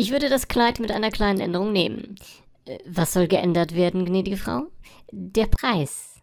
Ich würde das Kleid mit einer kleinen Änderung nehmen. Äh, was soll geändert werden, gnädige Frau? Der Preis.